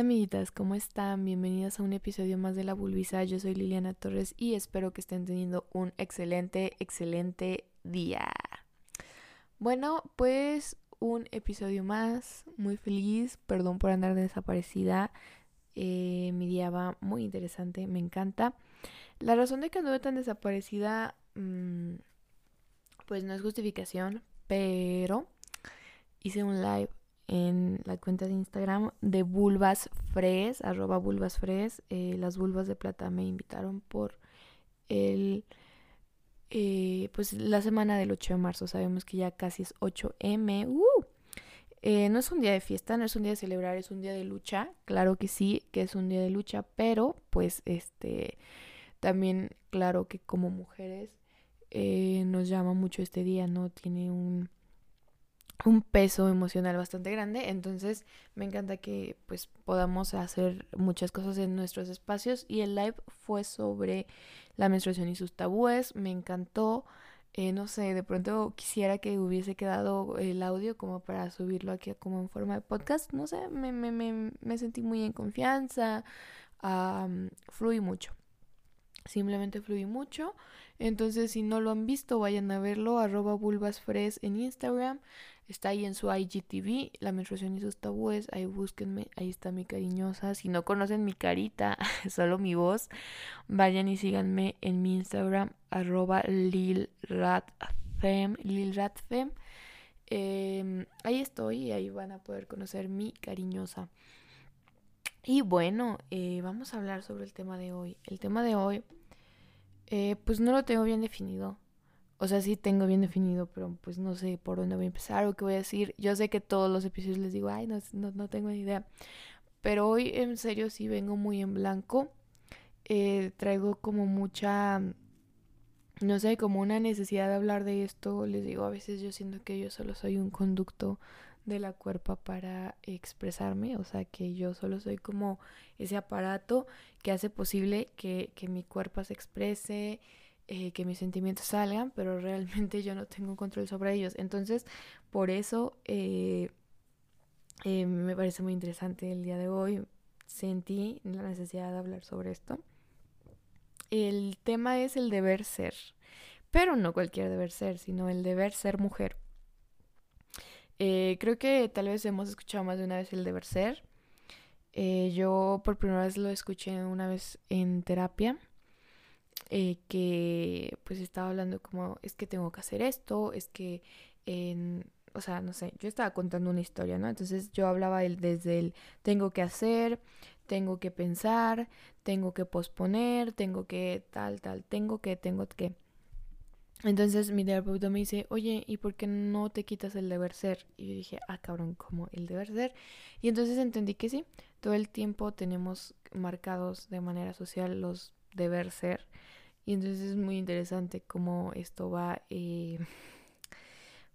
amiguitas? ¿Cómo están? Bienvenidas a un episodio más de La Bulbisa. Yo soy Liliana Torres y espero que estén teniendo un excelente, excelente día. Bueno, pues un episodio más, muy feliz, perdón por andar desaparecida. Eh, mi día va muy interesante, me encanta. La razón de que anduve tan desaparecida, mm, pues no es justificación, pero hice un live en la cuenta de Instagram de Bulbas Fres, arroba Bulbas Fres. Eh, las Bulbas de Plata me invitaron por el, eh, pues la semana del 8 de marzo. Sabemos que ya casi es 8M. ¡Uh! Eh, no es un día de fiesta, no es un día de celebrar, es un día de lucha. Claro que sí, que es un día de lucha, pero pues este también claro que como mujeres nos llama mucho este día, ¿no? Tiene un un peso emocional bastante grande, entonces me encanta que pues podamos hacer muchas cosas en nuestros espacios y el live fue sobre la menstruación y sus tabúes, me encantó, eh, no sé, de pronto quisiera que hubiese quedado el audio como para subirlo aquí como en forma de podcast, no sé, me, me, me, me sentí muy en confianza, fluí mucho. Simplemente fluí mucho. Entonces, si no lo han visto, vayan a verlo. Arroba bulbasfres en Instagram. Está ahí en su IGTV, La menstruación y sus tabúes. Ahí búsquenme, ahí está mi cariñosa. Si no conocen mi carita, solo mi voz, vayan y síganme en mi Instagram, arroba lilratfem. lilratfem. Em, ahí estoy y ahí van a poder conocer mi cariñosa. Y bueno, eh, vamos a hablar sobre el tema de hoy. El tema de hoy, eh, pues no lo tengo bien definido. O sea, sí tengo bien definido, pero pues no sé por dónde voy a empezar o qué voy a decir. Yo sé que todos los episodios les digo, ay, no, no, tengo ni idea. Pero hoy en serio sí vengo muy en blanco. Eh, traigo como mucha, no sé, como una necesidad de hablar de esto. Les digo, a veces yo siento que yo solo soy un conducto de la cuerpa para expresarme, o sea que yo solo soy como ese aparato que hace posible que, que mi cuerpo se exprese, eh, que mis sentimientos salgan, pero realmente yo no tengo control sobre ellos. Entonces, por eso eh, eh, me parece muy interesante el día de hoy. Sentí la necesidad de hablar sobre esto. El tema es el deber ser, pero no cualquier deber ser, sino el deber ser mujer. creo que tal vez hemos escuchado más de una vez el deber ser. yo por primera vez lo escuché una vez en terapia eh, que pues estaba hablando como es que tengo que hacer esto, es que o sea, no sé, yo estaba contando una historia, ¿no? Entonces yo hablaba desde el tengo que hacer, tengo que pensar, tengo que posponer, tengo que tal, tal, tengo que, tengo que. Entonces mi terapeuta me dice, oye, ¿y por qué no te quitas el deber ser? Y yo dije, ah, cabrón, ¿cómo el deber ser? Y entonces entendí que sí, todo el tiempo tenemos marcados de manera social los deber ser. Y entonces es muy interesante cómo esto va, eh,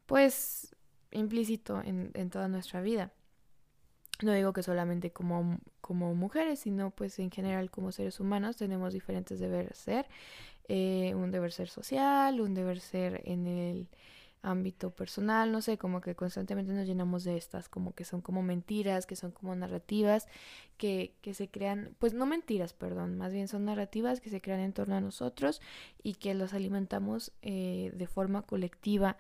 pues, implícito en, en, toda nuestra vida. No digo que solamente como, como mujeres, sino pues en general como seres humanos tenemos diferentes deber ser. Eh, un deber ser social, un deber ser en el ámbito personal, no sé, como que constantemente nos llenamos de estas, como que son como mentiras, que son como narrativas, que, que se crean, pues no mentiras, perdón, más bien son narrativas que se crean en torno a nosotros y que los alimentamos eh, de forma colectiva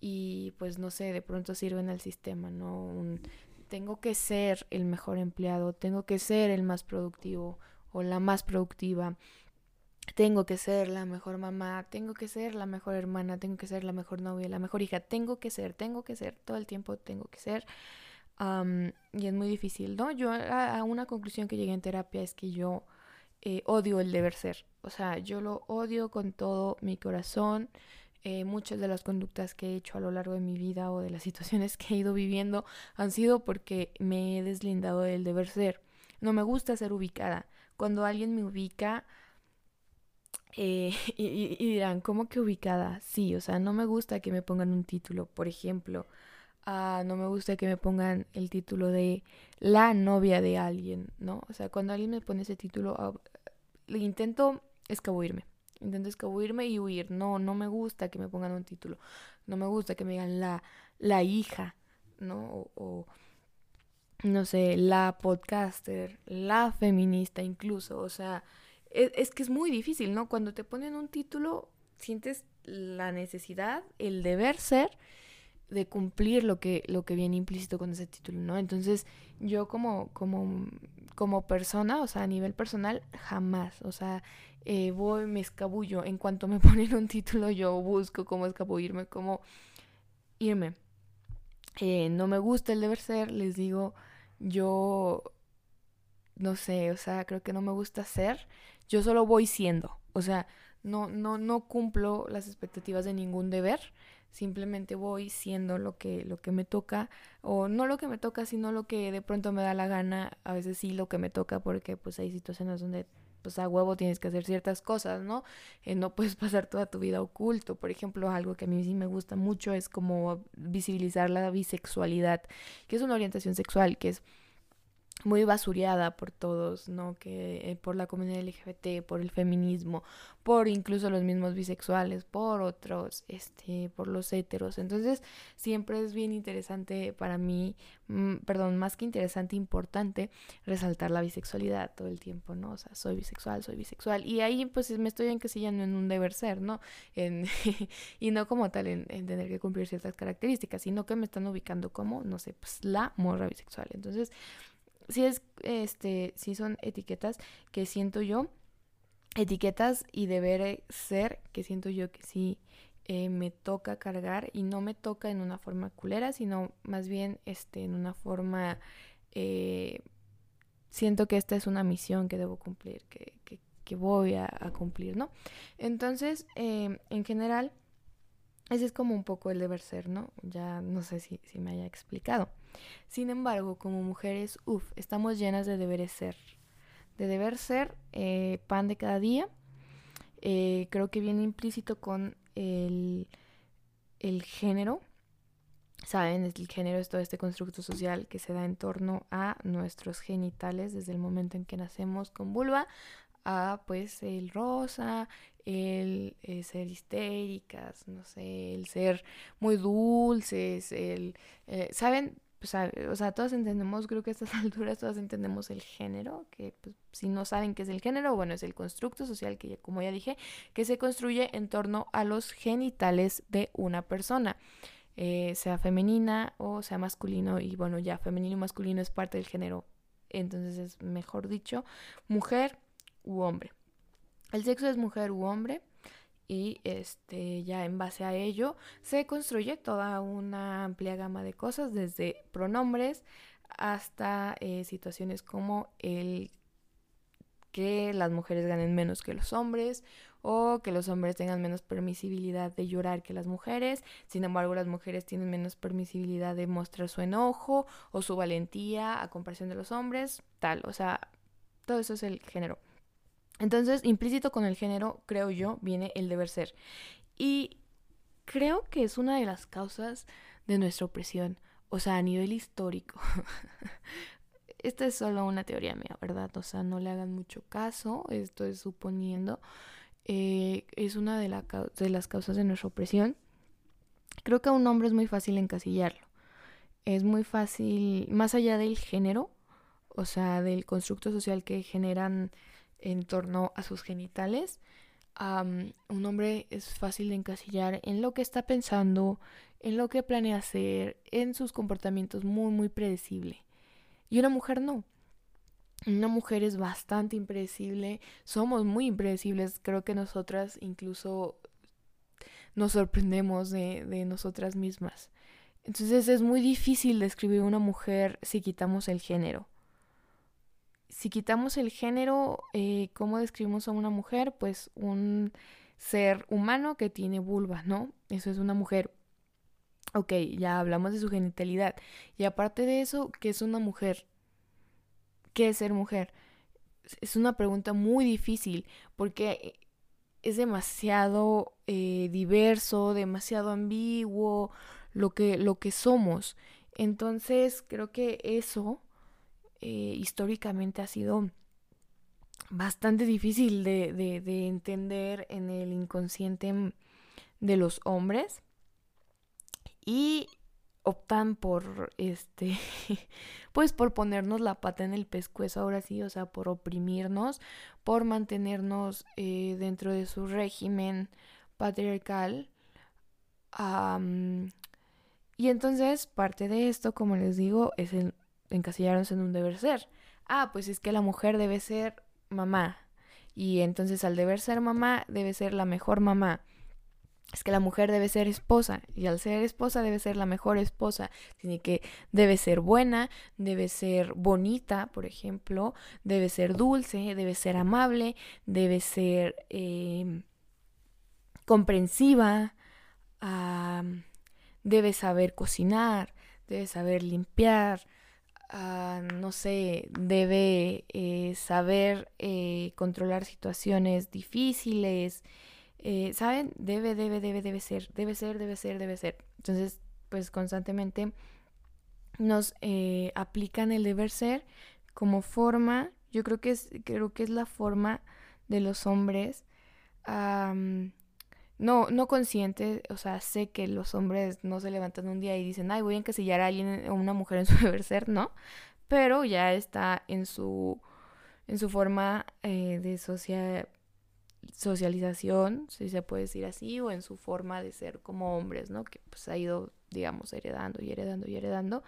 y pues no sé, de pronto sirven al sistema, ¿no? Un, tengo que ser el mejor empleado, tengo que ser el más productivo o la más productiva tengo que ser la mejor mamá, tengo que ser la mejor hermana, tengo que ser la mejor novia, la mejor hija, tengo que ser, tengo que ser, todo el tiempo tengo que ser. y es muy difícil, ¿no? Yo a, una conclusión que llegué en terapia es que yo eh, odio el deber ser. O sea, yo lo odio con todo mi corazón. Eh, muchas de las conductas que he hecho a lo largo de mi vida o de las situaciones que he ido viviendo han sido porque me he deslindado del deber ser. No me gusta ser ubicada. Cuando alguien me ubica, eh, y, dirán, ¿cómo que ubicada? Sí, o sea, no me gusta que me pongan un título, por ejemplo. Ah, no me gusta que me pongan el título de la novia de alguien, ¿no? O sea, cuando alguien me pone ese título, ah, intento escabuirme. Intento escabuirme y huir. No, no me gusta que me pongan un título. No me gusta que me digan la, la hija, ¿no? O, no sé, la podcaster, la feminista incluso, o sea, es, es, que es muy difícil, ¿no? Cuando te ponen un título, sientes la necesidad, el deber ser de cumplir lo que, lo que viene implícito con ese título, ¿no? Entonces, yo como, como, como persona, o sea, a nivel personal, jamás, o sea, eh, voy, me escabullo, en cuanto me ponen un título, yo busco cómo escabullirme, cómo irme. Eh, no me gusta el deber ser, les digo, yo, no sé, o sea, creo que no me gusta ser, yo solo voy siendo, o sea, no, no, no cumplo las expectativas de ningún deber, simplemente voy siendo lo que, lo que me toca, o no lo que me toca, sino lo que de pronto me da la gana, a veces sí lo que me toca, porque pues hay situaciones donde pues a huevo tienes que hacer ciertas cosas, ¿no? Eh, no puedes pasar toda tu vida oculto. Por ejemplo, algo que a mí sí me gusta mucho es como visibilizar la bisexualidad, que es una orientación sexual, que es muy basureada por todos, ¿no? Que eh, por la comunidad LGBT, por el feminismo, por incluso los mismos bisexuales, por otros, este, por los heteros. Entonces, siempre es bien interesante para mí, mm, perdón, más que interesante, importante resaltar la bisexualidad todo el tiempo, ¿no? O sea, soy bisexual, soy bisexual. Y ahí pues me estoy encasillando en un deber ser, ¿no? En, y no como tal en, en tener que cumplir ciertas características, sino que me están ubicando como, no sé, pues la morra bisexual. Entonces, si es, este, si son etiquetas que siento yo, etiquetas y deber ser que siento yo que sí eh, me toca cargar y no me toca en una forma culera, sino más bien este, en una forma, eh, siento que esta es una misión que debo cumplir, que, que, que voy a, a, cumplir, ¿no? Entonces, eh, en general, ese es como un poco el deber ser, ¿no? Ya no sé si, me haya explicado. Sin embargo, como mujeres, uff, estamos llenas de deberes ser. De deber ser eh, pan de cada día. Eh, creo que viene implícito con el, el género. Saben, el género es todo este constructo social que se da en torno a nuestros genitales desde el momento en que nacemos con vulva a pues el rosa, el, ser histéricas, no sé, el ser muy dulces, el, eh, ¿saben? sea, o sea, todas entendemos, creo que a estas alturas todas entendemos el género, que pues, si no saben qué es el género, bueno, es el constructo social que, como ya dije, que se construye en torno a los genitales de una persona, eh, sea femenina o sea masculino, y bueno, ya femenino y masculino es parte del género, entonces es mejor dicho, mujer u hombre. El sexo es mujer u hombre y este ya en base a ello se construye toda una amplia gama de cosas desde pronombres hasta eh, situaciones como el que las mujeres ganen menos que los hombres o que los hombres tengan menos permisibilidad de llorar que las mujeres, sin embargo las mujeres tienen menos permisibilidad de mostrar su enojo o su valentía a comparación de los hombres, tal, o sea, todo eso es el género. Entonces, implícito con el género, creo yo, viene el deber ser. Y creo que es una de las causas de nuestra opresión, o sea, a nivel histórico. Esta es solo una teoría mía, ¿verdad? O sea, no le hagan mucho caso, esto es suponiendo. Eh, es una de, de las causas de nuestra opresión. Creo que a un hombre es muy fácil encasillarlo. Es muy fácil, más allá del género, o sea, del constructo social que generan en torno a sus genitales. un hombre es fácil de encasillar en lo que está pensando, en lo que planea hacer, en sus comportamientos muy, muy predecible. Y una mujer no. Una mujer es bastante impredecible, somos muy impredecibles, creo que nosotras incluso nos sorprendemos de, de nosotras mismas. Entonces es muy difícil describir una mujer si quitamos el género si quitamos el género, eh, ¿cómo describimos a una mujer? Pues un ser humano que tiene vulva, ¿no? Eso es una mujer. Ok, ya hablamos de su genitalidad. Y aparte de eso, ¿qué es una mujer? ¿Qué es ser mujer? Es una pregunta muy difícil porque es demasiado eh, diverso, demasiado ambiguo lo que, lo que somos. Entonces, creo que eso eh, históricamente ha sido bastante difícil de, de, entender en el inconsciente de los hombres. Y optan por este pues por ponernos la pata en el pescuezo ahora sí o sea por oprimirnos por mantenernos eh, dentro de su régimen patriarcal y entonces parte de esto como les digo es el encasillarnos en un deber ser. Ah pues es que la mujer debe ser mamá. Y entonces al deber ser mamá debe ser la mejor mamá. Es que la mujer debe ser esposa y al ser esposa debe ser la mejor esposa, tiene que debe ser buena, debe ser bonita, por ejemplo, debe ser dulce, debe ser amable, debe ser em, comprensiva, debe saber cocinar, debe saber limpiar, ah, no sé, debe eh, saber eh, controlar situaciones difíciles, eh, ¿saben? Debe, debe, debe, debe ser, debe ser, debe ser, debe ser. Entonces, pues constantemente nos aplican el deber ser como forma, yo creo que es, creo que es la forma de los hombres, no, no consciente, o sea, sé que los hombres no se levantan un día y dicen, ay, voy a encasillar a alguien o una mujer en su deber ser, no, pero ya está en su, en su forma eh, de social socialización, si se puede decir así, o en su forma de ser como hombres, ¿no? Que pues ha ido, digamos, heredando y heredando y heredando.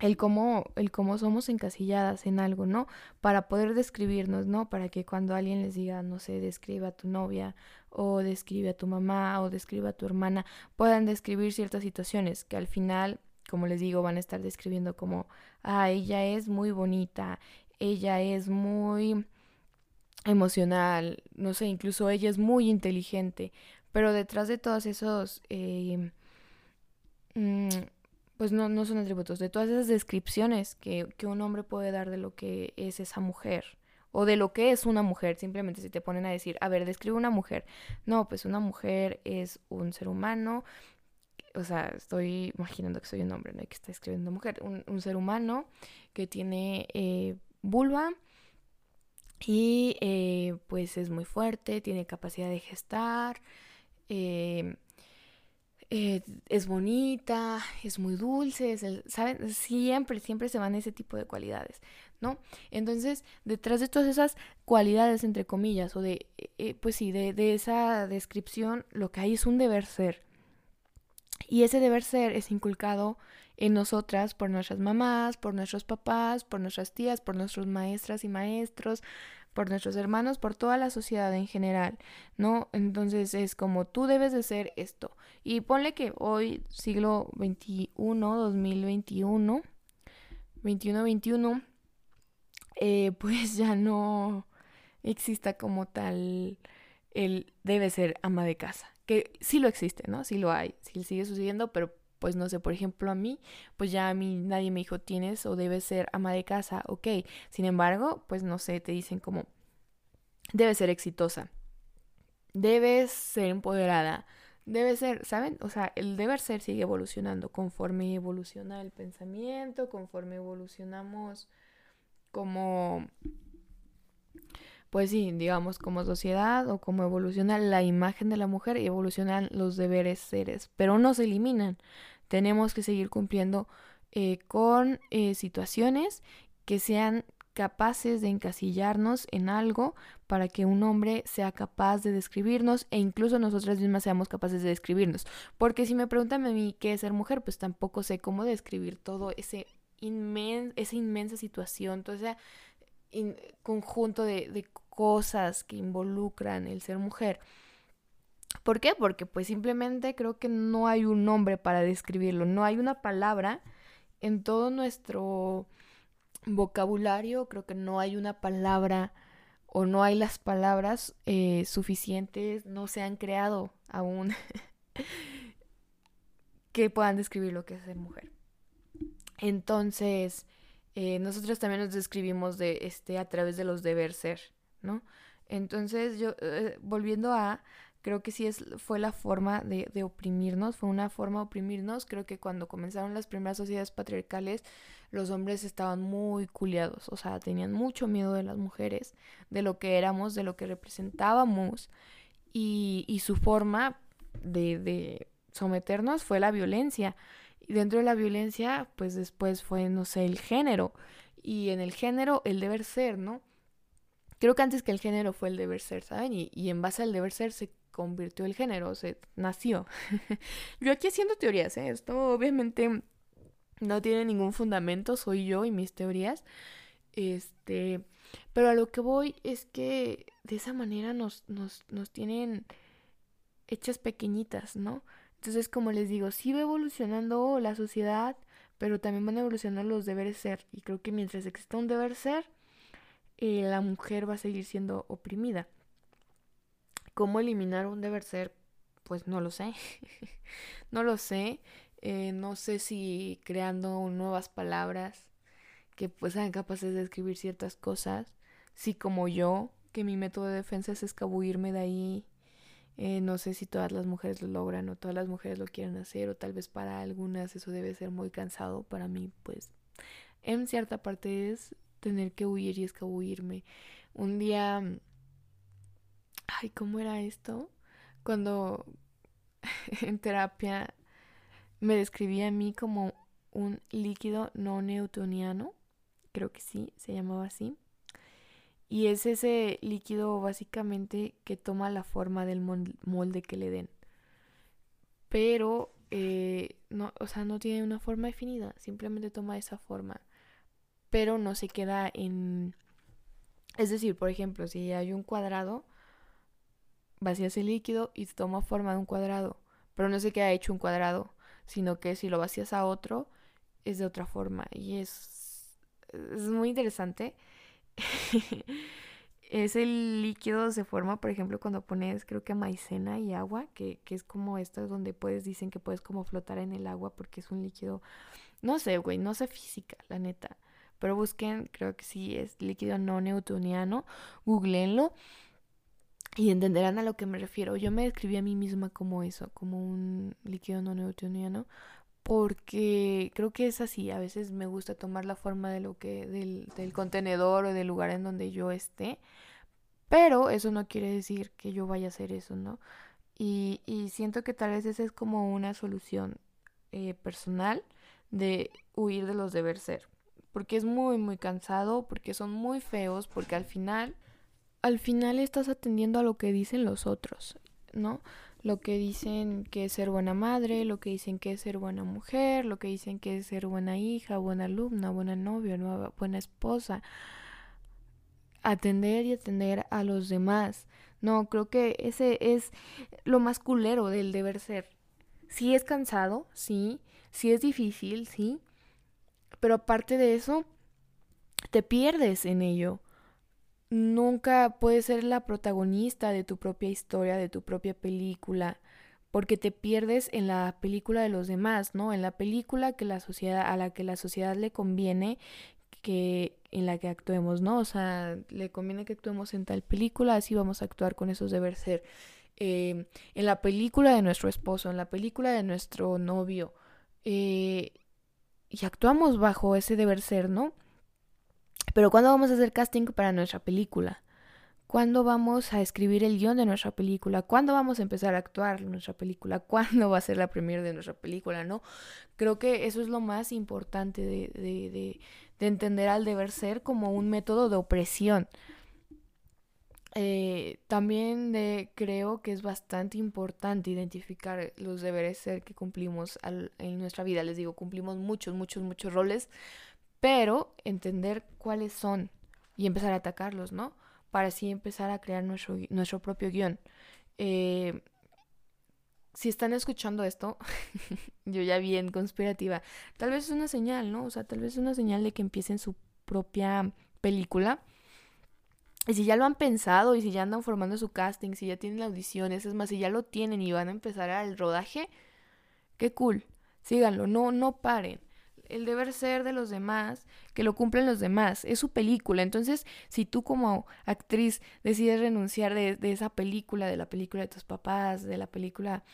El cómo, el cómo somos encasilladas en algo, ¿no? Para poder describirnos, ¿no? Para que cuando alguien les diga, no sé, describe a tu novia, o describe a tu mamá, o describe a tu hermana, puedan describir ciertas situaciones que al final, como les digo, van a estar describiendo como, ah, ella es muy bonita, ella es muy emocional, no sé, incluso ella es muy inteligente, pero detrás de todos esos, eh, mm, pues no, no son atributos, de todas esas descripciones que, que un hombre puede dar de lo que es esa mujer o de lo que es una mujer, simplemente si te ponen a decir, a ver, describe una mujer. No, pues una mujer es un ser humano, o sea, estoy imaginando que soy un hombre, no hay que estar escribiendo mujer, un, un ser humano que tiene eh, vulva, y eh, pues es muy fuerte, tiene capacidad de gestar, eh, eh, es bonita, es muy dulce, ¿saben? Siempre, siempre se van ese tipo de cualidades, ¿no? Entonces, detrás de todas esas cualidades, entre comillas, o de, pues sí, de, de esa descripción, lo que hay es un deber ser. Y ese deber ser es inculcado en nosotras por nuestras mamás, por nuestros papás, por nuestras tías, por nuestros maestras y maestros, por nuestros hermanos, por toda la sociedad en general, ¿no? Entonces es como tú debes de ser esto. Y ponle que hoy, siglo XXI, 2021, 21-21, eh, pues ya no exista como tal el debe ser ama de casa. Que sí lo existe, ¿no? Sí lo hay, sí sigue sucediendo, pero pues no sé, por ejemplo, a mí, pues ya a mí nadie me dijo tienes o debes ser ama de casa, ok. Sin embargo, pues no sé, te dicen como debes ser exitosa, debes ser empoderada, debes ser, ¿saben? O sea, el deber ser sigue evolucionando conforme evoluciona el pensamiento, conforme evolucionamos como pues sí, digamos, como sociedad o como evoluciona la imagen de la mujer y evolucionan los deberes seres, pero no se eliminan. Tenemos que seguir cumpliendo eh, con eh, situaciones que sean capaces de encasillarnos en algo para que un hombre sea capaz de describirnos e incluso nosotras mismas seamos capaces de describirnos. Porque si me preguntan a mí qué es ser mujer, pues tampoco sé cómo describir todo ese esa inmensa situación, todo conjunto de, cosas que involucran el ser mujer. ¿Por qué? Porque pues simplemente creo que no hay un nombre para describirlo, no hay una palabra en todo nuestro vocabulario, creo que no hay una palabra o no hay las palabras eh, suficientes, no se han creado aún que puedan describir lo que es ser mujer. Entonces, eh, nosotros también nos describimos de este a través de los deber ser, ¿no? Entonces, yo, eh, volviendo a, creo que sí es, fue la forma de, de, oprimirnos, fue una forma de oprimirnos. Creo que cuando comenzaron las primeras sociedades patriarcales, los hombres estaban muy culiados, o sea, tenían mucho miedo de las mujeres, de lo que éramos, de lo que representábamos, y, y su forma de, de someternos fue la violencia. Y dentro de la violencia, pues después fue, no sé, el género. Y en el género, el deber ser, ¿no? Creo que antes que el género fue el deber ser, ¿saben? Y, y en base al deber ser se convirtió el género, se nació. yo aquí haciendo teorías, ¿eh? Esto obviamente no tiene ningún fundamento, soy yo y mis teorías. Este, pero a lo que voy es que de esa manera nos, nos, nos tienen hechas pequeñitas, ¿no? Entonces, como les digo, sí va evolucionando la sociedad, pero también van a evolucionar los deberes ser. Y creo que mientras exista un deber ser, eh, la mujer va a seguir siendo oprimida. ¿Cómo eliminar un deber ser? Pues no lo sé. no lo sé. Eh, no sé si creando nuevas palabras que pues sean capaces de escribir ciertas cosas. Si como yo, que mi método de defensa es escabullirme de ahí. Eh, no sé si todas las mujeres lo logran o todas las mujeres lo quieren hacer o tal vez para algunas eso debe ser muy cansado. Para mí pues en cierta parte es tener que huir y escabullirme. Un día Ay, ¿cómo era esto? Cuando en terapia me describía a mí como un líquido no newtoniano, creo que sí, se llamaba así. Y es ese líquido básicamente que toma la forma del molde que le den. Pero, eh, no, o sea, no tiene una forma definida, simplemente toma esa forma. Pero no se queda en... Es decir, por ejemplo, si hay un cuadrado, vacías el líquido y toma forma de un cuadrado, pero no se queda hecho un cuadrado, sino que si lo vacías a otro, es de otra forma. Y es, es muy interesante. Ese líquido se forma, por ejemplo, cuando pones, creo que maicena y agua, que, que es como esto donde puedes, dicen que puedes como flotar en el agua porque es un líquido, no sé, güey, no sé física, la neta. Pero busquen, creo que sí, es líquido no newtoniano, googleenlo y entenderán a lo que me refiero. Yo me describí a mí misma como eso, como un líquido no newtoniano, porque creo que es así. A veces me gusta tomar la forma de lo que, del, contenedor o del lugar en donde yo esté, pero eso no quiere decir que yo vaya a hacer eso, ¿no? Y, y siento que tal vez esa es como una solución eh, personal de huir de los deber ser. Porque es muy, muy cansado, porque son muy feos, porque al final al final estás atendiendo a lo que dicen los otros, ¿no? Lo que dicen que es ser buena madre, lo que dicen que es ser buena mujer, lo que dicen que es ser buena hija, buena alumna, buena novia, buena esposa. Atender y atender a los demás. No, creo que ese es lo más culero del deber ser. Sí es cansado, sí, sí es difícil, sí, pero aparte de eso, te pierdes en ello nunca puedes ser la protagonista de tu propia historia, de tu propia película, porque te pierdes en la película de los demás, ¿no? En la película que la sociedad a la que la sociedad le conviene que en la que actuemos, ¿no? O sea, le conviene que actuemos en tal película, así vamos a actuar con esos deber ser. Eh, en la película de nuestro esposo, en la película de nuestro novio, eh, y actuamos bajo ese deber ser, ¿no? Pero ¿cuándo vamos a hacer casting para nuestra película? ¿Cuándo vamos a escribir el guion de nuestra película? ¿Cuándo vamos a empezar a actuar en nuestra película? ¿Cuándo va a ser la premiere de nuestra película? ¿No? Creo que eso es lo más importante de, de, de, de entender al deber ser como un método de opresión. Eh, también creo que es bastante importante identificar los deberes ser que cumplimos en nuestra vida. Les digo, cumplimos muchos, muchos, muchos roles, pero entender cuáles son y empezar a atacarlos, ¿no? Para así empezar a crear nuestro, nuestro propio guion. Eh, si están escuchando esto, yo ya bien conspirativa, tal vez es una señal, ¿no? O sea, tal vez es una señal de que empiecen su propia película. Y si ya lo han pensado y si ya andan formando su casting, si ya tienen audiciones, es más, si ya lo tienen y van a empezar al rodaje, qué cool. Síganlo, no, no paren el deber ser de los demás, que lo cumplen los demás, es su película. Entonces, si tú como actriz decides renunciar de, esa película, de la película de tus papás, de la película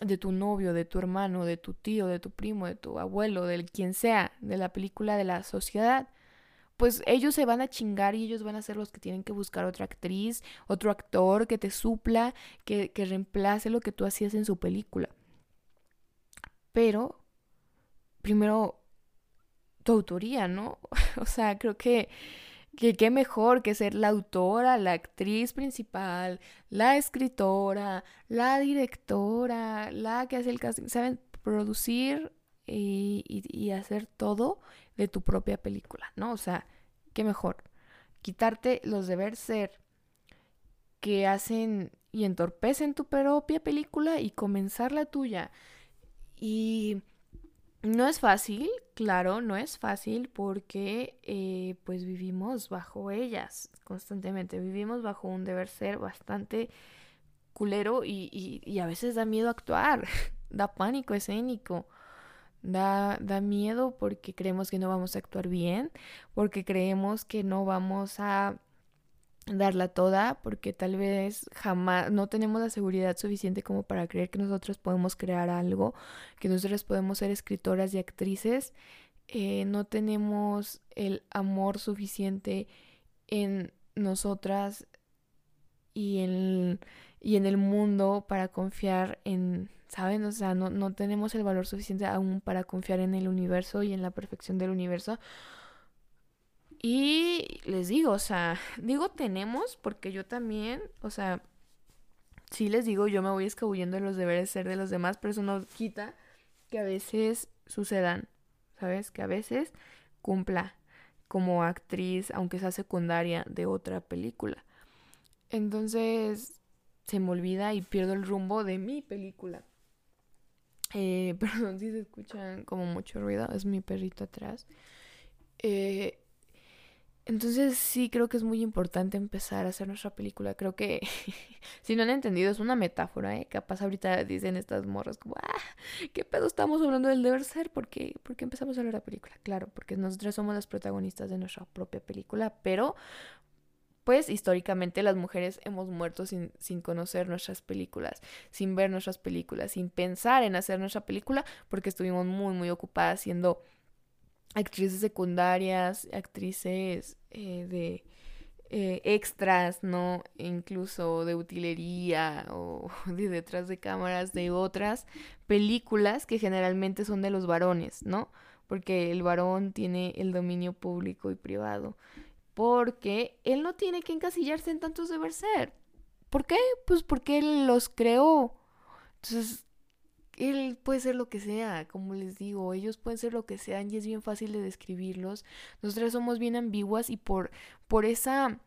de tu novio, de tu hermano, de tu tío, de tu primo, de tu abuelo, del quien sea, de la película de la sociedad, pues ellos se van a chingar y ellos van a ser los que tienen que buscar otra actriz, otro actor que te supla, que, que reemplace lo que tú hacías en su película. pero primero autoría, ¿no? o sea, creo que que qué mejor que ser la autora, la actriz principal, la escritora, la directora, la que hace el casting, saben producir y, y, hacer todo de tu propia película, ¿no? O sea, qué mejor quitarte los deber ser que hacen y entorpecen tu propia película y comenzar la tuya. Y no es fácil, claro, no es fácil porque eh, pues vivimos bajo ellas constantemente, vivimos bajo un deber ser bastante culero y, y, a veces da miedo actuar, da pánico escénico, da, da miedo porque creemos que no vamos a actuar bien, porque creemos que no vamos a darla toda porque tal vez jamás no tenemos la seguridad suficiente como para creer que nosotros podemos crear algo, que nosotros podemos ser escritoras y actrices, eh, no tenemos el amor suficiente en nosotras y en, y en el mundo para confiar en, ¿saben? O sea, no, no tenemos el valor suficiente aún para confiar en el universo y en la perfección del universo y les digo, o sea, digo tenemos porque yo también, o sea, sí les digo, yo me voy escabullendo de los deberes ser de los demás, pero eso no quita que a veces sucedan, ¿sabes? Que a veces cumpla como actriz, aunque sea secundaria, de otra película. Entonces se me olvida y pierdo el rumbo de mi película. Eh, perdón si se escuchan como mucho ruido, es mi perrito atrás. Eh, entonces sí creo que es muy importante empezar a hacer nuestra película. Creo que si no han entendido es una metáfora, ¿eh? Capaz ahorita dicen estas morras como, ah, ¿qué pedo estamos hablando del deber ser? ¿Por qué, empezamos a hablar la película? Claro, porque nosotras somos las protagonistas de nuestra propia película, pero pues históricamente las mujeres hemos muerto sin, sin conocer nuestras películas, sin ver nuestras películas, sin pensar en hacer nuestra película, porque estuvimos muy, muy ocupadas siendo actrices secundarias, actrices eh, de eh, extras, ¿no? Incluso de utilería o de detrás de cámaras de otras películas que generalmente son de los varones, ¿no? Porque el varón tiene el dominio público y privado. Porque él no tiene que encasillarse en tantos deber ser. ¿Por qué? Pues porque él los creó. Entonces, él puede ser lo que sea, como les digo, ellos pueden ser lo que sean y es bien fácil de describirlos. Nosotras somos bien ambiguas y por, por esa,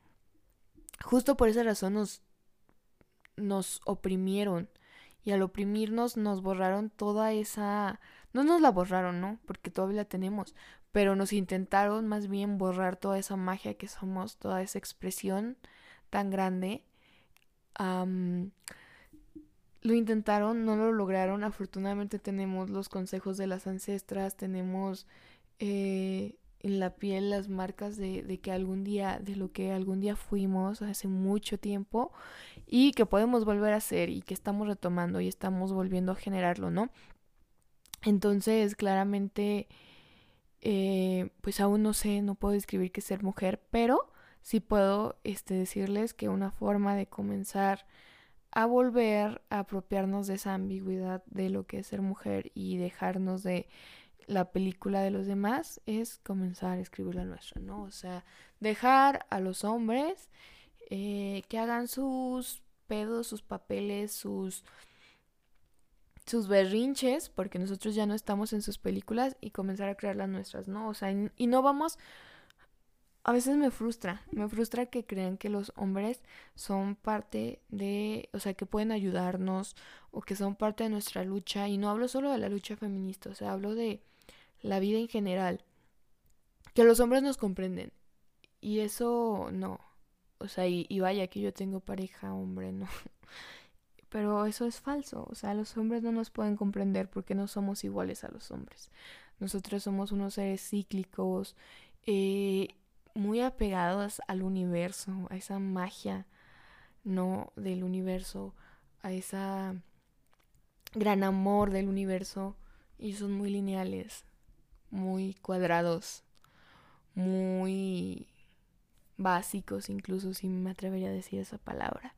justo por esa razón nos, nos oprimieron. Y al oprimirnos nos borraron toda esa... No nos la borraron, ¿no? Porque todavía la tenemos. Pero nos intentaron más bien borrar toda esa magia que somos, toda esa expresión tan grande. Lo intentaron, no lo lograron. Afortunadamente tenemos los consejos de las ancestras, tenemos eh, en la piel las marcas de, de, que algún día, de lo que algún día fuimos hace mucho tiempo y que podemos volver a hacer y que estamos retomando y estamos volviendo a generarlo, ¿no? Entonces, claramente, eh, pues aún no sé, no puedo describir qué es ser mujer, pero sí puedo este, decirles que una forma de comenzar a volver a apropiarnos de esa ambigüedad de lo que es ser mujer y dejarnos de la película de los demás es comenzar a escribir la nuestra, ¿no? O sea, dejar a los hombres eh, que hagan sus pedos, sus papeles, sus sus berrinches, porque nosotros ya no estamos en sus películas y comenzar a crear las nuestras, ¿no? O sea, y no vamos a veces me frustra, me frustra que crean que los hombres son parte de, o sea, que pueden ayudarnos o que son parte de nuestra lucha. Y no hablo solo de la lucha feminista, o sea, hablo de la vida en general. Que los hombres nos comprenden. Y eso no. O sea, y, vaya que yo tengo pareja hombre, no. Pero eso es falso. O sea, los hombres no nos pueden comprender porque no somos iguales a los hombres. Nosotros somos unos seres cíclicos. Eh, muy apegados al universo, a esa magia, ¿no? Del universo, a esa gran amor del universo. Y son muy lineales, muy cuadrados, muy básicos, incluso si me atrevería a decir esa palabra.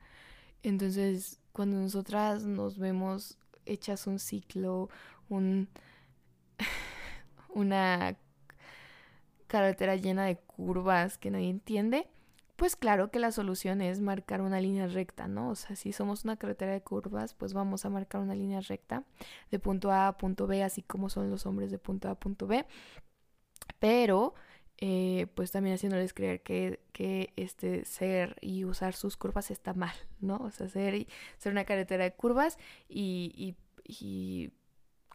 Entonces, cuando nosotras nos vemos echas un ciclo, un una carretera llena de curvas que nadie entiende, pues claro que la solución es marcar una línea recta, ¿no? O sea, si somos una carretera de curvas, pues vamos a marcar una línea recta de punto A a punto B, así como son los hombres de punto A a punto B. Pero, eh, pues también haciéndoles creer que, que, este ser y usar sus curvas está mal, ¿no? O sea, ser, ser una carretera de curvas y, y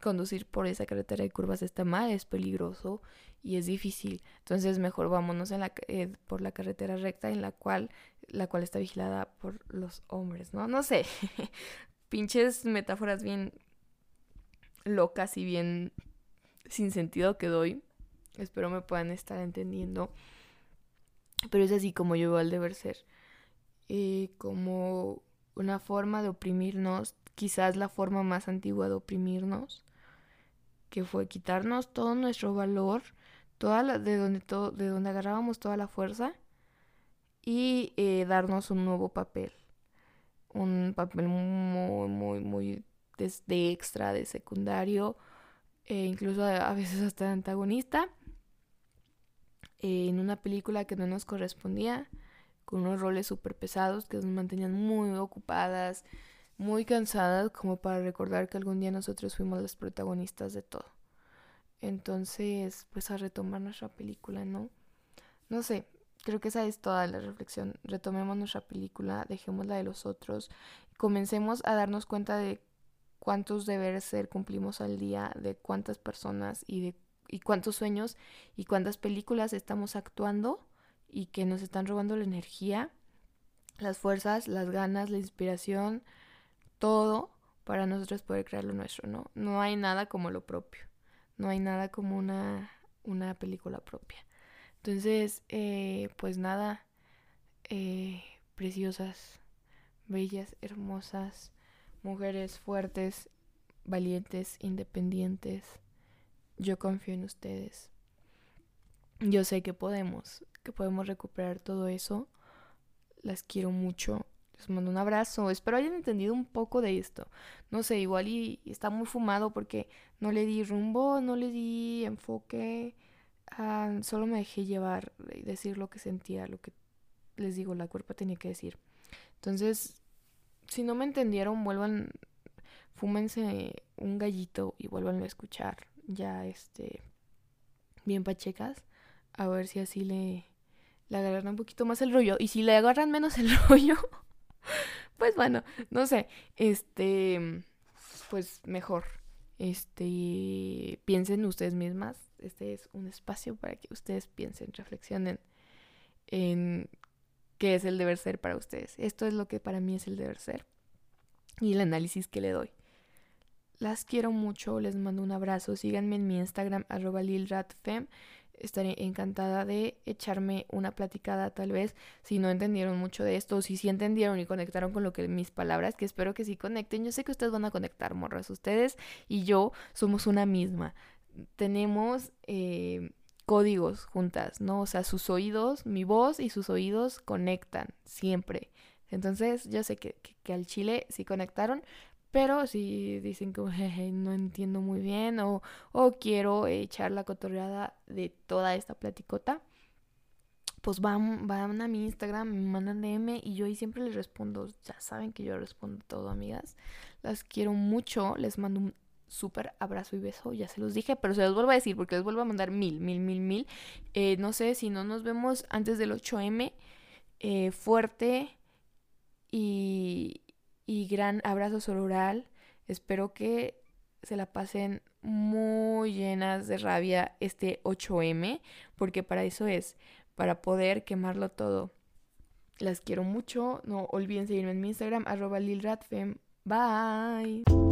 conducir por esa carretera de curvas está mal, es peligroso y es difícil. Entonces mejor vámonos en la, eh, por la carretera recta en la cual, la cual está vigilada por los hombres, ¿no? No sé, pinches metáforas bien locas y bien sin sentido que doy. Espero me puedan estar entendiendo. Pero es así como yo veo al deber ser. Eh, como una forma de oprimirnos, quizás la forma más antigua de oprimirnos que fue quitarnos todo nuestro valor, toda la, de, donde todo, de donde agarrábamos toda la fuerza y eh, darnos un nuevo papel. Un papel muy, muy, muy de, extra, de secundario, e incluso a, veces hasta de antagonista, en una película que no nos correspondía, con unos roles súper pesados que nos mantenían muy ocupadas, muy cansadas como para recordar que algún día nosotros fuimos las protagonistas de todo. Entonces, pues a retomar nuestra película, ¿no? No sé, creo que esa es toda la reflexión. Retomemos nuestra película, dejemos la de los otros, comencemos a darnos cuenta de cuántos deberes ser cumplimos al día, de cuántas personas y de y cuántos sueños y cuántas películas estamos actuando y que nos están robando la energía, las fuerzas, las ganas, la inspiración, todo para nosotros poder crear lo nuestro, ¿no? No hay nada como lo propio, no hay nada como una, una película propia. Entonces, eh, pues nada, eh, preciosas, bellas, hermosas, mujeres fuertes, valientes, independientes. Yo confío en ustedes. Yo sé que podemos, que podemos recuperar todo eso. Las quiero mucho les mando un abrazo. Espero hayan entendido un poco de esto. No sé, igual y, está muy fumado porque no le di rumbo, no le di enfoque. Ah, solo me dejé llevar y decir lo que sentía, lo que les digo, la cuerpo tenía que decir. Entonces, si no me entendieron, vuelvan, fúmense un gallito y vuelvan a escuchar. Ya, este, bien pachecas. A ver si así le, le agarran un poquito más el rollo. Y si le agarran menos el rollo, pues bueno, no sé, este, pues mejor, este, piensen ustedes mismas, este es un espacio para que ustedes piensen, reflexionen en qué es el deber ser para ustedes. Esto es lo que para mí es el deber ser y el análisis que le doy. Las quiero mucho, les mando un abrazo, síganme en mi Instagram arroba lilratfem estaré encantada de echarme una platicada tal vez si no entendieron mucho de esto o si sí entendieron y conectaron con lo que mis palabras, que espero que sí conecten. Yo sé que ustedes van a conectar, morras. Ustedes y yo somos una misma. Tenemos eh, códigos juntas, ¿no? O sea, sus oídos, mi voz y sus oídos conectan siempre. Entonces, yo sé que, que al chile sí conectaron, pero si dicen que no entiendo muy bien o, o quiero echar la cotorreada de toda esta platicota, pues van, van a mi Instagram, me mandan DM y yo ahí siempre les respondo. Ya saben que yo respondo todo, amigas. Las quiero mucho, les mando un súper abrazo y beso, ya se los dije, pero se los vuelvo a decir porque les vuelvo a mandar mil, mil, mil, mil. Eh, no sé si no nos vemos antes del 8M, eh, fuerte y, y gran abrazo sororal. Espero que se la pasen muy llenas de rabia este 8M, porque para eso es, para poder quemarlo todo. Las quiero mucho. No olviden seguirme en mi Instagram, arroba lilratfem. Bye.